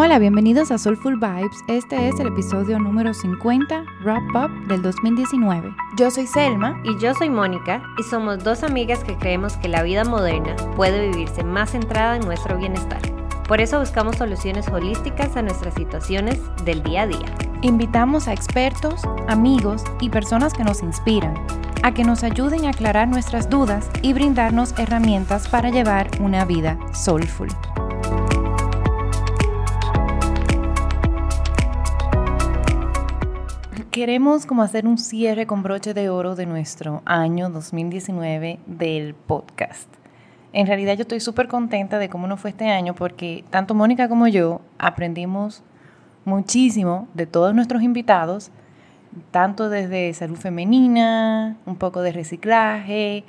Hola, bienvenidos a Soulful Vibes. Este es el episodio número 50, Wrap Up del 2019. Yo soy Selma. Y yo soy Mónica, y somos dos amigas que creemos que la vida moderna puede vivirse más centrada en nuestro bienestar. Por eso buscamos soluciones holísticas a nuestras situaciones del día a día. Invitamos a expertos, amigos y personas que nos inspiran a que nos ayuden a aclarar nuestras dudas y brindarnos herramientas para llevar una vida soulful. Queremos como hacer un cierre con broche de oro de nuestro año 2019 del podcast. En realidad yo estoy súper contenta de cómo nos fue este año porque tanto Mónica como yo aprendimos muchísimo de todos nuestros invitados, tanto desde salud femenina, un poco de reciclaje,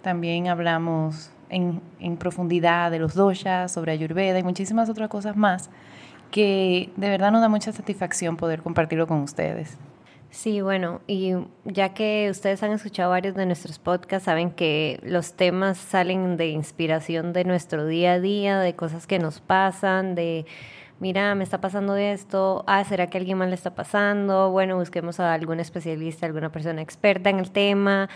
también hablamos en, en profundidad de los doshas, sobre ayurveda y muchísimas otras cosas más que de verdad nos da mucha satisfacción poder compartirlo con ustedes. Sí, bueno, y ya que ustedes han escuchado varios de nuestros podcasts, saben que los temas salen de inspiración de nuestro día a día, de cosas que nos pasan, de, mira, me está pasando esto, ah, ¿será que alguien más le está pasando? Bueno, busquemos a algún especialista, alguna persona experta en el tema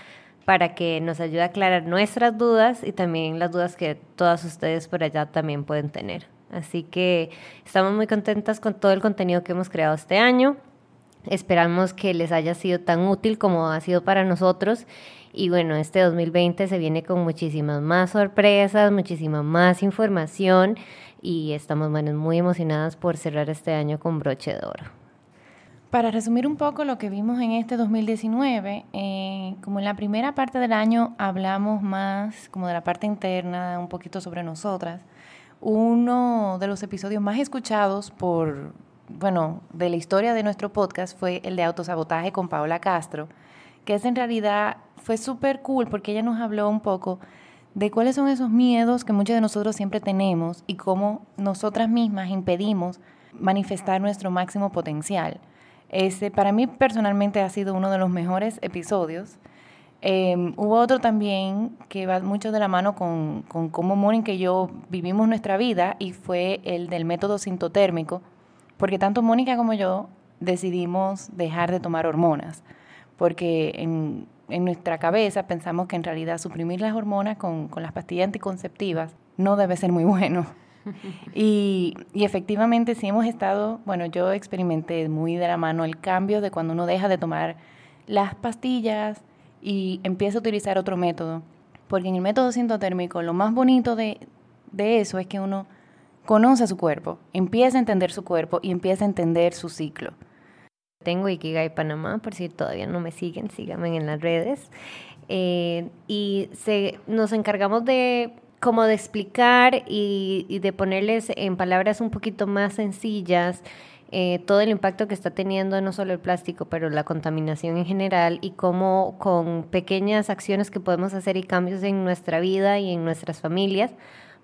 para que nos ayude a aclarar nuestras dudas y también las dudas que todas ustedes por allá también pueden tener. Así que estamos muy contentas con todo el contenido que hemos creado este año. Esperamos que les haya sido tan útil como ha sido para nosotros. Y bueno, este 2020 se viene con muchísimas más sorpresas, muchísima más información y estamos muy emocionadas por cerrar este año con broche de oro. Para resumir un poco lo que vimos en este 2019, eh, como en la primera parte del año hablamos más como de la parte interna, un poquito sobre nosotras, uno de los episodios más escuchados por bueno, de la historia de nuestro podcast fue el de autosabotaje con Paola Castro, que es en realidad fue súper cool porque ella nos habló un poco de cuáles son esos miedos que muchos de nosotros siempre tenemos y cómo nosotras mismas impedimos manifestar nuestro máximo potencial. Ese para mí personalmente ha sido uno de los mejores episodios. Em, hubo otro también que va mucho de la mano con, con cómo Mónica y yo vivimos nuestra vida y fue el del método sintotérmico, porque tanto Mónica como yo decidimos dejar de tomar hormonas, porque en, nuestra cabeza pensamos que en realidad suprimir las hormonas con, las pastillas anticonceptivas no debe ser muy bueno. Y, y, efectivamente sí hemos estado, bueno, yo experimenté muy de la mano el cambio de cuando uno deja de tomar las pastillas y empieza a utilizar otro método. Porque en el método sintotérmico lo más bonito de, de eso es que uno conoce su cuerpo, empieza a entender su cuerpo y empieza a entender su ciclo. Tengo Ikigai Panamá, por si todavía no me siguen, síganme en las redes. Eh, y se, nos encargamos de como de explicar y, de ponerles en palabras un poquito más sencillas eh, todo el impacto que está teniendo no solo el plástico, pero la contaminación en general y cómo con pequeñas acciones que podemos hacer y cambios en nuestra vida y en nuestras familias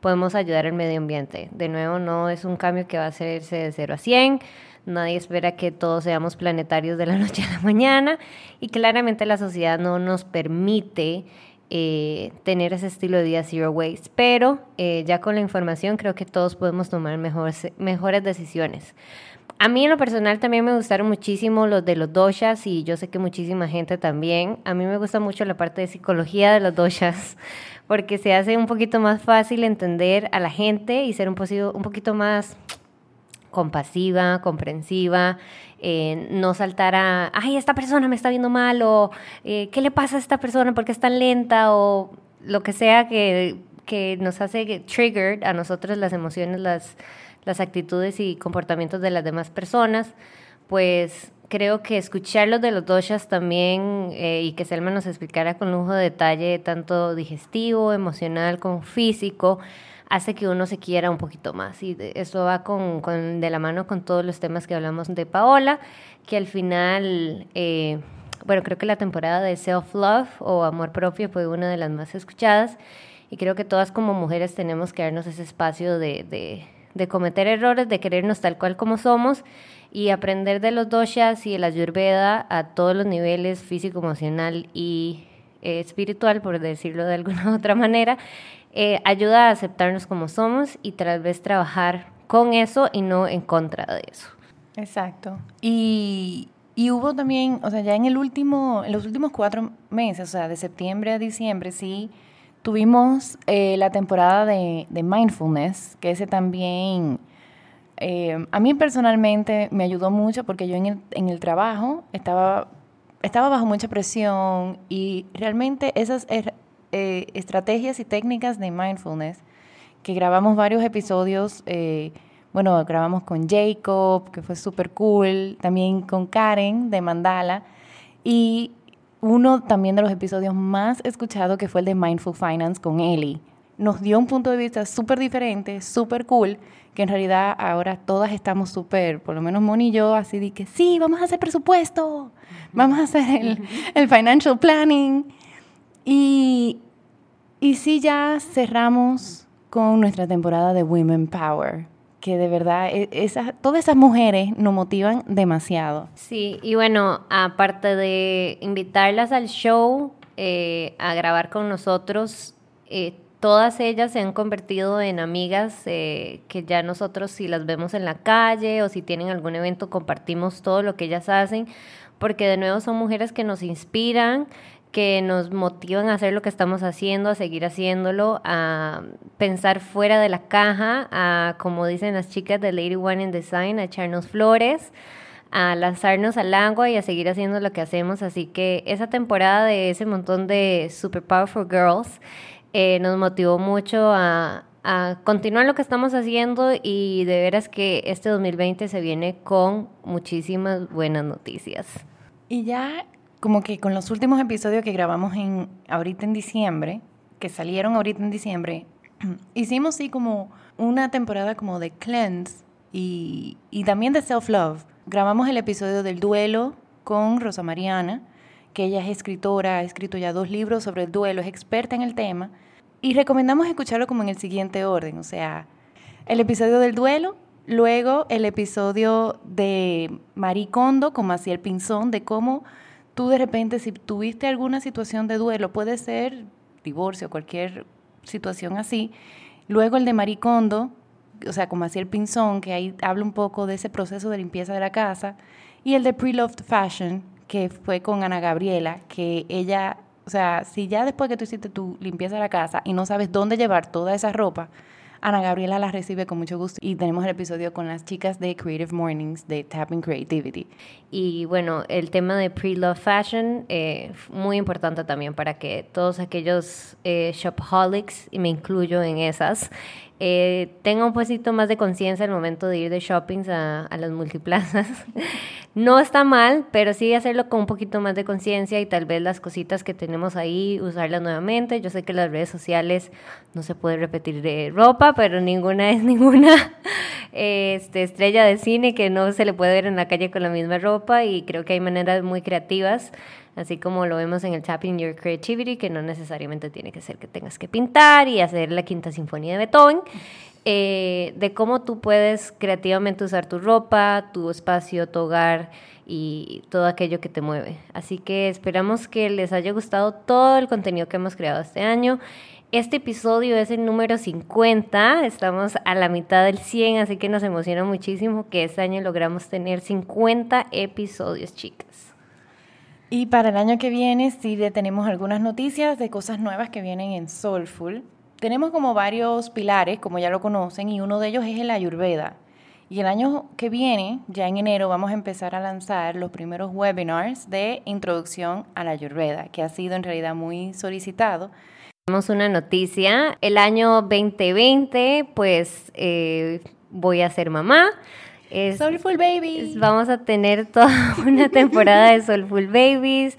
podemos ayudar al medio ambiente. De nuevo, no es un cambio que va a hacerse de 0 a 100. Nadie espera que todos seamos planetarios de la noche a la mañana y claramente la sociedad no nos permite eh, tener ese estilo de vida zero waste, pero eh, ya con la información creo que todos podemos tomar mejores, mejores decisiones. A mí en lo personal también me gustaron muchísimo los de los doshas y yo sé que muchísima gente también. A mí me gusta mucho la parte de psicología de los doshas porque se hace un poquito más fácil entender a la gente y ser un, un poquito más compasiva, comprensiva, eh, no saltar a, ay, esta persona me está viendo mal, o eh, ¿qué le pasa a esta persona? porque es tan lenta? O lo que sea que, que nos hace trigger a nosotros las emociones, las, las actitudes y comportamientos de las demás personas, pues creo que escucharlos de los doshas también eh, y que Selma nos explicara con lujo de detalle, tanto digestivo, emocional como físico, hace que uno se quiera un poquito más. Y eso va con, con, de la mano con todos los temas que hablamos de Paola, que al final, eh, bueno, creo que la temporada de Self-Love o Amor Propio fue una de las más escuchadas. Y creo que todas como mujeres tenemos que darnos ese espacio de, de, de cometer errores, de querernos tal cual como somos y aprender de los doshas y de la ayurveda a todos los niveles físico, emocional y eh, espiritual, por decirlo de alguna otra manera, eh, ayuda a aceptarnos como somos y tal vez trabajar con eso y no en contra de eso. Exacto. Y, y hubo también, o sea, ya en el último, en los últimos cuatro meses, o sea, de septiembre a diciembre, sí, tuvimos eh, la temporada de, mindfulness, que ese también, eh, a mí personalmente me ayudó mucho porque yo en el, en el trabajo estaba, estaba bajo mucha presión y realmente esas er, eh, estrategias y técnicas de mindfulness, que grabamos varios episodios, bueno, grabamos con Jacob, que fue súper cool, también con Karen de Mandala, y uno también de los episodios más escuchados que fue el de Mindful Finance con Ellie. Nos dio un punto de vista súper diferente, súper cool, que en realidad ahora todas estamos súper, por lo menos Moni y yo, así de que sí, vamos a hacer presupuesto, vamos a hacer el, el financial planning. Y, y sí, ya cerramos con nuestra temporada de Women Power que de verdad e, todas esas mujeres nos motivan demasiado. Sí, y bueno, aparte de invitarlas al show, eh, a grabar con nosotros, eh, todas ellas se han convertido en amigas eh, que ya nosotros si las vemos en la calle o si tienen algún evento compartimos todo lo que ellas hacen, porque de nuevo son mujeres que nos inspiran, que nos motivan a hacer lo que estamos haciendo, a seguir haciéndolo, a pensar fuera de la caja, a, como dicen las chicas de Lady One in Design, a echarnos flores, a lanzarnos al agua y a seguir haciendo lo que hacemos. Así que esa temporada de ese montón de Super Powerful Girls eh, nos motivó mucho a, a continuar lo que estamos haciendo y de veras que este 2020 se viene con muchísimas buenas noticias. Y ya como que con los últimos episodios que grabamos en ahorita en diciembre, que salieron ahorita en diciembre, hicimos sí como una temporada como de cleanse y, y también de self-love. Grabamos el episodio del duelo con Rosa Mariana, que ella es escritora, ha escrito ya dos libros sobre el duelo, es experta en el tema, y recomendamos escucharlo como en el siguiente orden, o sea, el episodio del duelo, luego el episodio de Marie Kondo con Maciel Pinzón, de cómo tú de repente, si tuviste alguna situación de duelo, puede ser divorcio, cualquier situación así. Luego el de Maricondo, o sea, como así el Pinzón, que ahí habla un poco de ese proceso de limpieza de la casa. Y el de Pre-Loved Fashion, que fue con Ana Gabriela, que ella, o sea, si ya después que tú hiciste tu limpieza de la casa y no sabes dónde llevar toda esa ropa, Ana Gabriela la recibe con mucho gusto y tenemos el episodio con las chicas de Creative Mornings de Tapping Creativity. Y bueno, el tema de pre-love fashion, eh, muy importante también para que todos aquellos eh, shopaholics, y me incluyo en esas, eh, tenga un poquito más de conciencia al momento de ir de shoppings a, las multiplazas. no está mal, pero sí hacerlo con un poquito más de conciencia y tal vez las cositas que tenemos ahí, usarlas nuevamente. Yo sé que las redes sociales no se puede repetir de ropa, pero ninguna es ninguna este, estrella de cine que no se le puede ver en la calle con la misma ropa y creo que hay maneras muy creativas así como lo vemos en el Tapping Your Creativity, que no necesariamente tiene que ser que tengas que pintar y hacer la quinta sinfonía de Beethoven, eh, de cómo tú puedes creativamente usar tu ropa, tu espacio, tu hogar y todo aquello que te mueve. Así que esperamos que les haya gustado todo el contenido que hemos creado este año. Este episodio es el número 50, estamos a la mitad del 100, así que nos emociona muchísimo que este año logramos tener 50 episodios, chicas. Y para el año que viene sí tenemos algunas noticias de cosas nuevas que vienen en Soulful. Tenemos como varios pilares, como ya lo conocen, y uno de ellos es el Ayurveda. Y el año que viene, ya en enero, vamos a empezar a lanzar los primeros webinars de introducción a la Ayurveda, que ha sido en realidad muy solicitado. Tenemos una noticia. El año 2020, pues eh, voy a ser mamá. Soulful Babies. Vamos a tener toda una temporada de Soulful Babies.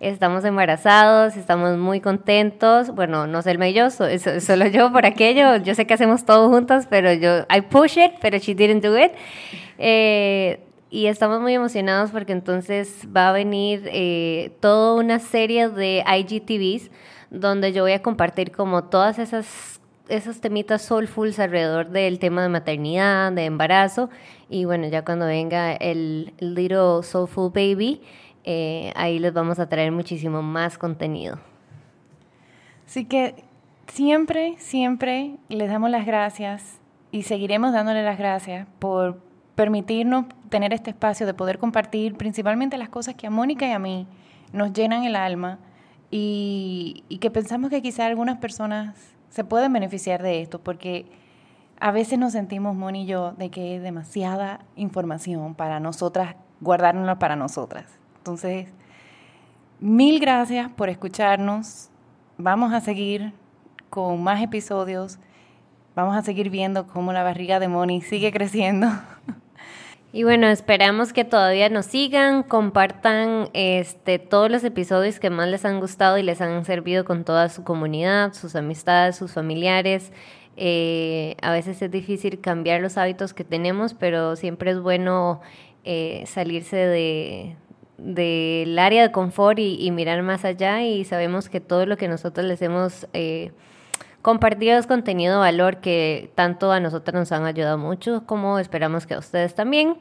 Estamos embarazados, estamos muy contentos. Bueno, no el y yo, solo yo por aquello. Yo sé que hacemos todo juntas, pero yo, I push it, pero she didn't do it. Eh, y estamos muy emocionados porque entonces va a venir eh, toda una serie de IGTVs donde yo voy a compartir como todas esas esos temitas soulfuls alrededor del tema de maternidad, de embarazo. Y bueno, ya cuando venga el Little Soulful Baby, eh, ahí les vamos a traer muchísimo más contenido. Así que siempre, siempre les damos las gracias y seguiremos dándole las gracias por permitirnos tener este espacio de poder compartir principalmente las cosas que a Mónica y a mí nos llenan el alma y, y que pensamos que quizá algunas personas se pueden beneficiar de esto, porque a veces nos sentimos, Moni y yo, de que es demasiada información para nosotras, guardárnosla para nosotras. Entonces, mil gracias por escucharnos. Vamos a seguir con más episodios. Vamos a seguir viendo cómo la barriga de Moni sigue creciendo. Y bueno, esperamos que todavía nos sigan, compartan este, todos los episodios que más les han gustado y les han servido con toda su comunidad, sus amistades, sus familiares. Eh, a veces es difícil cambiar los hábitos que tenemos, pero siempre es bueno eh, salirse de, del área de confort y, mirar más allá y sabemos que todo lo que nosotros les hemos eh, compartido es contenido valor que tanto a nosotros nos han ayudado mucho como esperamos que a ustedes también.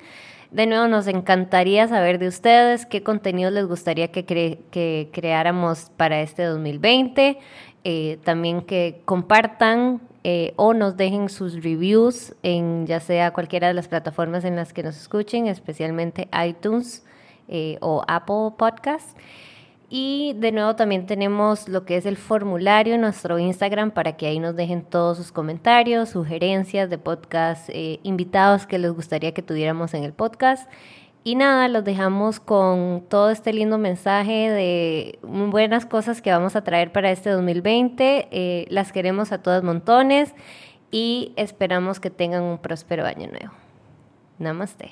De nuevo, nos encantaría saber de ustedes qué contenido les gustaría que, que creáramos para este 2020. Eh, también que compartan eh, o nos dejen sus reviews en ya sea cualquiera de las plataformas en las que nos escuchen, especialmente iTunes eh, o Apple Podcasts. Y de nuevo también tenemos lo que es el formulario en nuestro Instagram para que ahí nos dejen todos sus comentarios, sugerencias de podcast, eh, invitados que les gustaría que tuviéramos en el podcast. Y nada, los dejamos con todo este lindo mensaje de buenas cosas que vamos a traer para este 2020. Eh, las queremos a todas montones y esperamos que tengan un próspero año nuevo. Namaste.